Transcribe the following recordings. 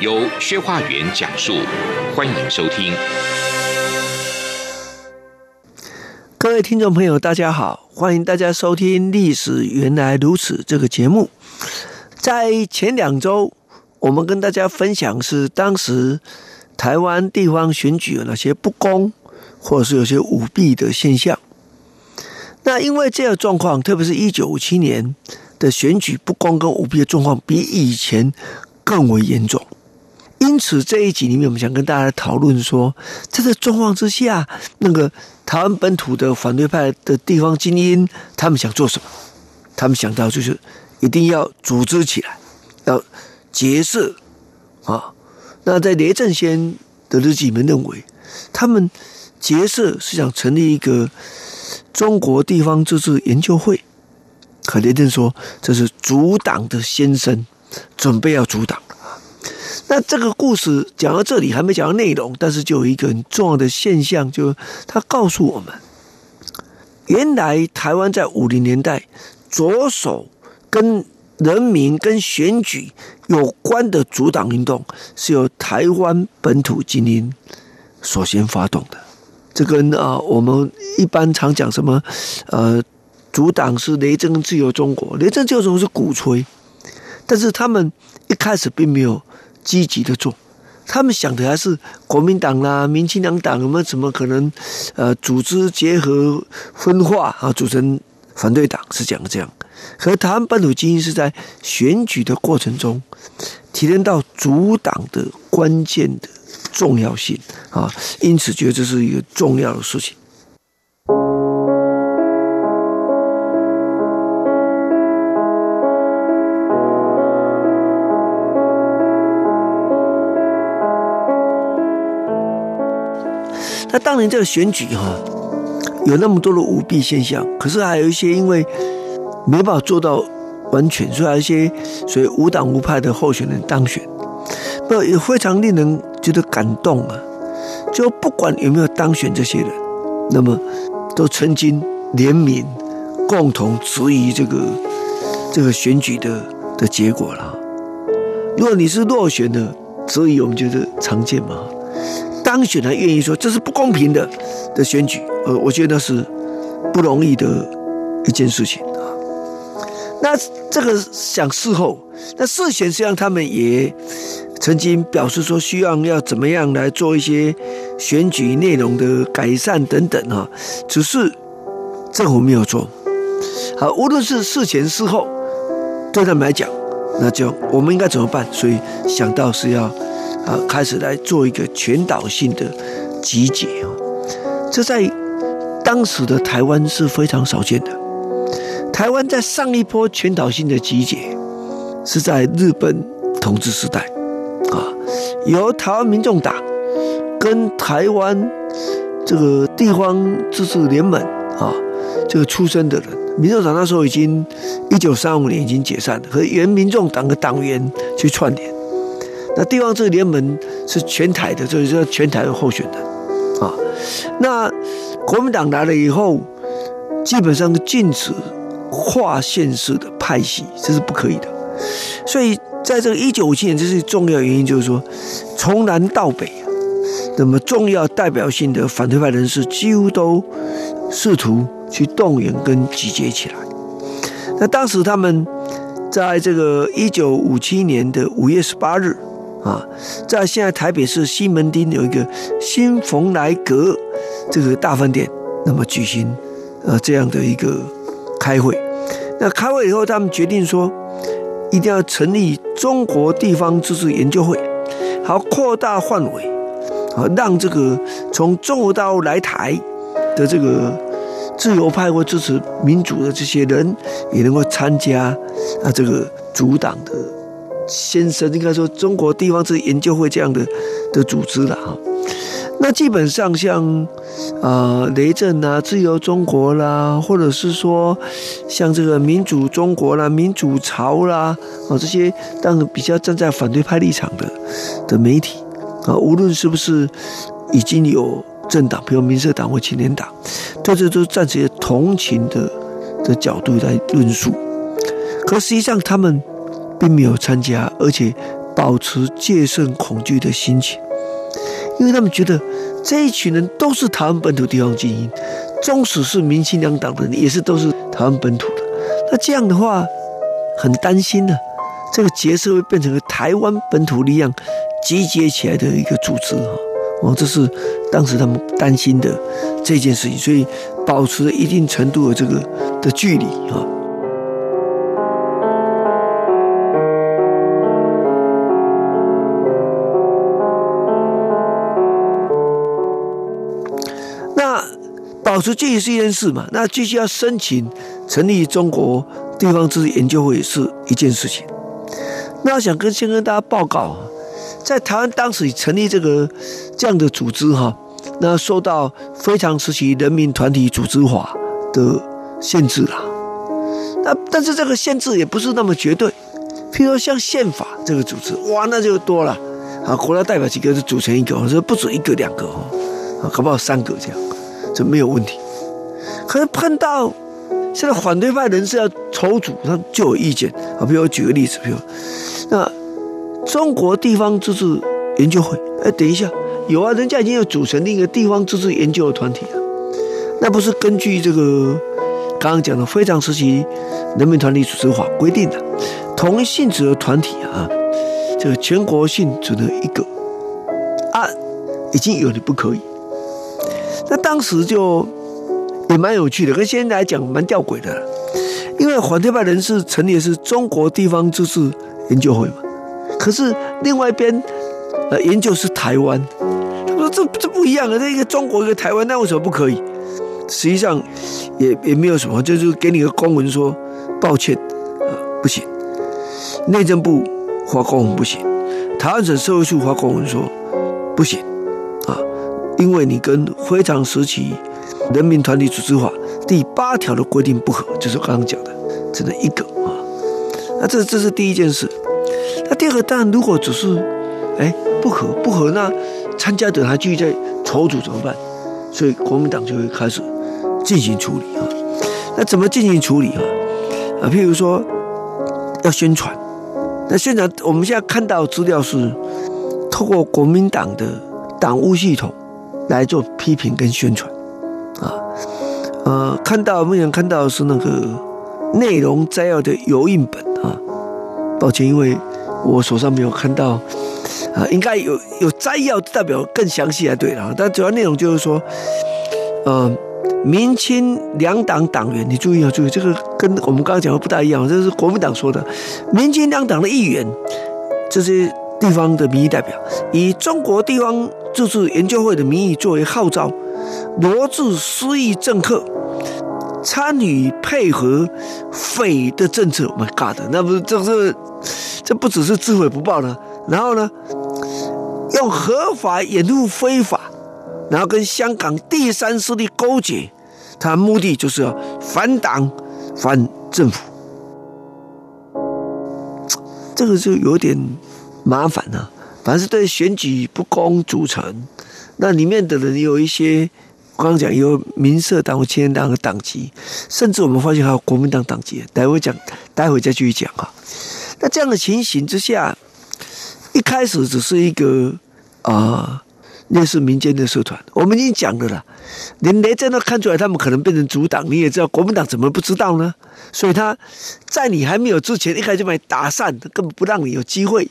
由薛化元讲述，欢迎收听。各位听众朋友，大家好，欢迎大家收听《历史原来如此》这个节目。在前两周，我们跟大家分享是当时台湾地方选举有哪些不公，或者是有些舞弊的现象。那因为这个状况，特别是一九五七年的选举不公跟舞弊的状况，比以前更为严重。因此这一集里面，我们想跟大家讨论说，在这状况之下，那个台湾本土的反对派的地方精英，他们想做什么？他们想到就是一定要组织起来，要结社啊。那在雷震先的日记里面认为，他们结社是想成立一个中国地方自治研究会。可雷震说，这是阻挡的先声，准备要阻挡。那这个故事讲到这里还没讲到内容，但是就有一个很重要的现象，就他告诉我们，原来台湾在五零年代着手跟人民跟选举有关的组党运动，是由台湾本土精英首先发动的。这跟啊，我们一般常讲什么，呃，组党是雷震自由中国，雷震自由中国是鼓吹，但是他们一开始并没有。积极的做，他们想的还是国民党啦、民进两党我们怎么可能？呃，组织结合分化啊，组成反对党是讲的这样。可台湾本土精英是在选举的过程中体验到主党的关键的重要性啊，因此觉得这是一个重要的事情。当年这个选举哈，有那么多的舞弊现象，可是还有一些因为没办法做到完全，所以还有一些所谓无党无派的候选人当选，不也非常令人觉得感动啊！就不管有没有当选这些人，那么都曾经联名共同质疑这个这个选举的的结果了。如果你是落选的，质疑我们觉得常见嘛。当选还愿意说这是不公平的的选举，呃，我觉得是不容易的一件事情啊。那这个想事后，那事前实际上他们也曾经表示说，需要要怎么样来做一些选举内容的改善等等啊，只是政府没有做。好，无论是事前事后，对他们来讲，那就我们应该怎么办？所以想到是要。啊，开始来做一个全岛性的集结哦，这在当时的台湾是非常少见的。台湾在上一波全岛性的集结是在日本统治时代，啊，由台湾民众党跟台湾这个地方自治联盟啊，这个出身的人，民众党那时候已经一九三五年已经解散了，和原民众党的党员去串联。那地方自治联盟是全台的，就是说全台的候选人啊。那国民党来了以后，基本上禁止跨县市的派系，这是不可以的。所以在这个一九五七年，这是重要原因，就是说从南到北，那么重要代表性的反对派人士几乎都试图去动员跟集结起来。那当时他们在这个一九五七年的五月十八日。啊，在现在台北市西门町有一个新蓬莱阁这个大饭店，那么举行呃这样的一个开会。那开会以后，他们决定说，一定要成立中国地方自治研究会，好扩大范围，啊，让这个从中国大陆来台的这个自由派或支持民主的这些人，也能够参加啊这个组党的先生，应该说中国地方志研究会这样的的组织了哈。那基本上像啊雷震啊、自由中国啦，或者是说像这个民主中国啦、民主潮啦啊这些，当比较站在反对派立场的的媒体啊，无论是不是已经有政党，比如民社党或青年党，对这都站在同情的的角度来论述。可实际上他们并没有参加，而且保持戒慎恐惧的心情。因为他们觉得这一群人都是台湾本土地方精英，纵使是民青两党的人，也是都是台湾本土的。那这样的话，很担心呢，这个结社会变成了台湾本土力量集结起来的一个组织哈。哦，这是当时他们担心的这件事情，所以保持了一定程度的这个的距离啊。保持距离是一件事嘛，那继续要申请成立中国地方自治研究会是一件事情。那我想跟先跟大家报告，在台湾当时成立这个这样的组织哈，那受到非常时期人民团体组织法的限制啦。那但是这个限制也不是那么绝对，譬如说像宪法这个组织，哇，那就多了啊，国家代表几个是组成一个，或者不止一个两个哦，啊，搞不好三个这样。这没有问题，可是碰到现在反对派人士要筹组，他就有意见啊。比如我举个例子，比如那中国地方自治研究会，哎，等一下，有啊，人家已经有组成另一个地方自治研究的团体了，那不是根据这个刚刚讲的非常时期人民团体组织法规定的，同一性质的团体啊，这个全国性只能一个啊，已经有的不可以。那当时就也蛮有趣的，跟现在来讲蛮吊诡的，因为反对派人士成立的是中国地方自治研究会嘛，可是另外一边呃研究是台湾，他说这这不一样啊，这一个中国一个台湾，那为什么不可以？实际上也也没有什么，就是给你个公文说抱歉，呃不行，内政部发公文不行，台湾省社会处发公文说不行。因为你跟非常时期人民团体组织法第八条的规定不合，就是刚刚讲的，只能一个啊。那这这是第一件事。那第二个，当然如果只是哎不合不合，那参加者还继续在筹组怎么办？所以国民党就会开始进行处理啊。那怎么进行处理啊？啊，譬如说要宣传。那宣传我们现在看到资料是透过国民党的党务系统。来做批评跟宣传，啊，呃，看到目前看到的是那个内容摘要的油印本啊，抱歉，因为我手上没有看到，啊，应该有有摘要代表更详细才对了，但主要内容就是说，呃，明清两党党员，你注意啊，注意这个跟我们刚刚讲的不大一样，这是国民党说的，明清两党的议员，这些地方的民意代表，以中国地方。自治研究会的名义作为号召，罗致失意政客参与配合匪的政策。My God，那不是这是这不只是自毁不报呢？然后呢，用合法掩护非法，然后跟香港第三势力勾结，他目的就是要反党反政府。这个就有点麻烦了。凡是对选举不公组成，那里面的人有一些，刚刚讲有民社党或青年党的党籍，甚至我们发现还有国民党党籍。待会讲，待会再继续讲哈。那这样的情形之下，一开始只是一个啊，类似民间的社团。我们已经讲了啦，连雷震都看出来，他们可能变成主党。你也知道，国民党怎么不知道呢？所以他在你还没有之前，一开始就把你打散，根本不让你有机会。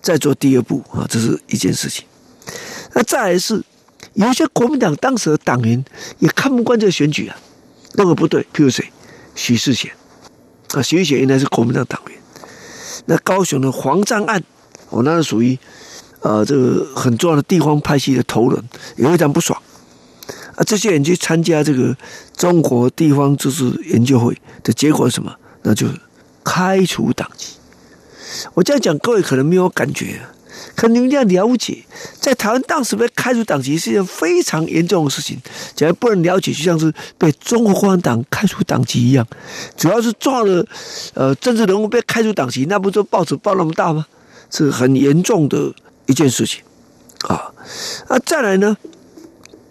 再做第二步啊，这是一件事情。那再来是，有些国民党当时的党员也看不惯这个选举啊，那个不对。譬如谁，许世贤啊，许世贤原来是国民党党员。那高雄的黄章案，我那是属于呃这个很重要的地方派系的头人，也非常不爽啊。这些人去参加这个中国地方自治研究会的结果是什么？那就是开除党籍。我这样讲，各位可能没有感觉，可你们要了解，在台湾当时被开除党籍是一件非常严重的事情，假如不能了解，就像是被中国共产党开除党籍一样。主要是重要的呃政治人物被开除党籍，那不就报纸报那么大吗？是很严重的一件事情啊。那，再来呢，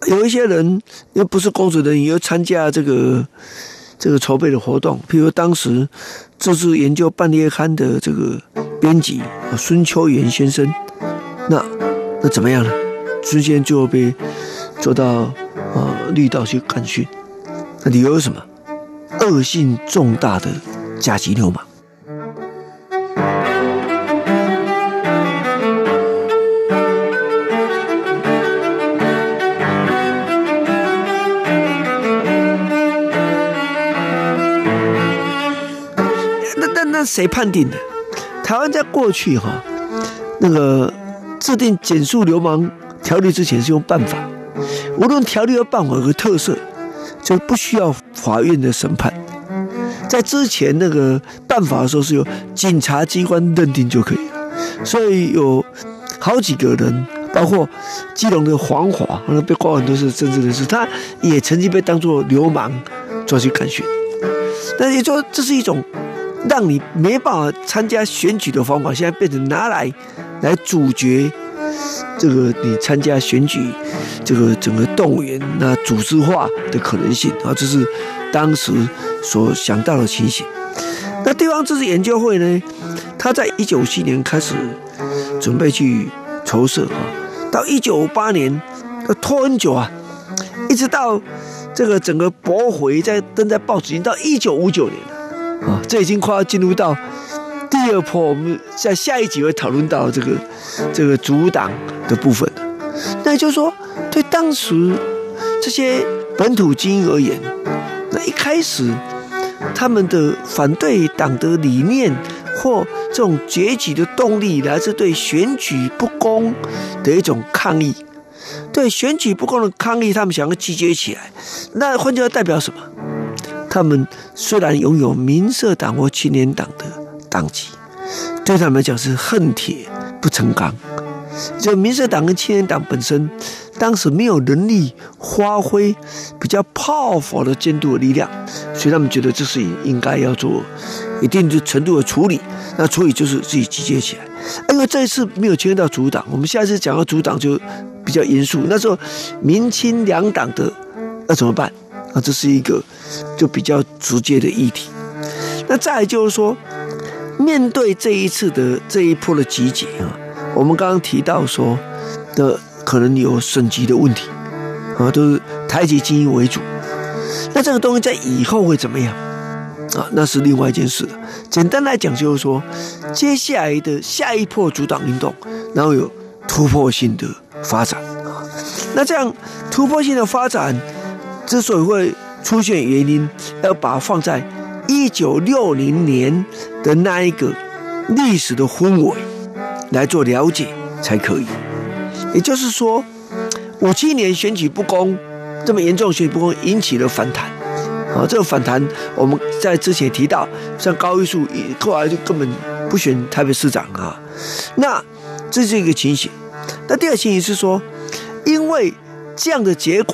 有一些人又不是公职人员，又参加这个。这个筹备的活动，譬如当时这次研究半月刊的这个编辑孙秋元先生，那那怎么样呢？孙先生就被做到呃绿道去干训，那理由是什么？恶性重大的甲级流氓。谁判定的？台湾在过去哈，那个制定减速流氓条例之前是用办法，无论条例和办法有个特色，就不需要法院的审判。在之前那个办法的时候，是由警察机关认定就可以了。所以有好几个人，包括基隆的黄华，可能被挂很多是政治人士，他也曾经被当作流氓抓去干训。那也说这是一种。让你没办法参加选举的方法，现在变成拿来来阻绝这个你参加选举这个整个动员那组织化的可能性啊，这是当时所想到的情形。那地方自治研究会呢，他在一九五七年开始准备去筹设啊，到一九五八年要拖很久啊，一直到这个整个驳回在登在报纸，已经到一九五九年了。啊，这已经快要进入到第二波，我们在下一集会讨论到这个这个组党的部分。那也就是说，对当时这些本土精英而言，那一开始他们的反对党的理念或这种崛起的动力，来自对选举不公的一种抗议。对选举不公的抗议，他们想要集结起来。那换句话代表什么？他们虽然拥有民社党或青年党的党籍，对他们来讲是恨铁不成钢。就民社党跟青年党本身，当时没有能力发挥比较 powerful 的监督的力量，所以他们觉得这是应该要做一定的程度的处理。那处理就是自己集结起来。因为这一次没有牵涉到组党，我们下一次讲到组党就比较严肃。那时候明清两党的要怎么办？啊，这是一个就比较直接的议题。那再就是说，面对这一次的这一波的集结啊，我们刚刚提到说的可能有省级的问题啊，都是台籍精英为主。那这个东西在以后会怎么样啊？那是另外一件事了。简单来讲就是说，接下来的下一波阻挡运动，然后有突破性的发展。那这样突破性的发展。之所以会出现原因，要把它放在一九六零年的那一个历史的氛围来做了解才可以。也就是说，五七年选举不公这么严重，选举不公引起了反弹。啊，这个反弹我们在之前提到，像高玉树后来就根本不选台北市长啊。那这是一个情形。那第二情形是说，因为这样的结果。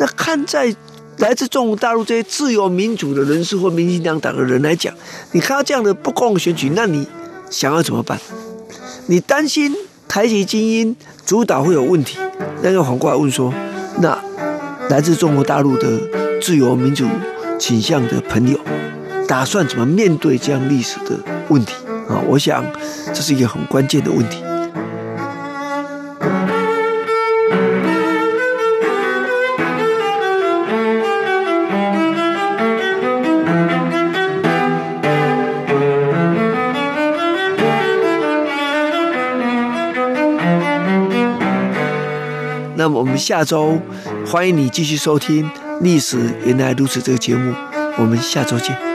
那看在来自中国大陆这些自由民主的人士或民进两党的人来讲，你看到这样的不公选举，那你想要怎么办？你担心台籍精英主导会有问题，那个反过来问说，那来自中国大陆的自由民主倾向的朋友，打算怎么面对这样历史的问题啊？我想这是一个很关键的问题。那么我们下周欢迎你继续收听《历史原来如此》这个节目，我们下周见。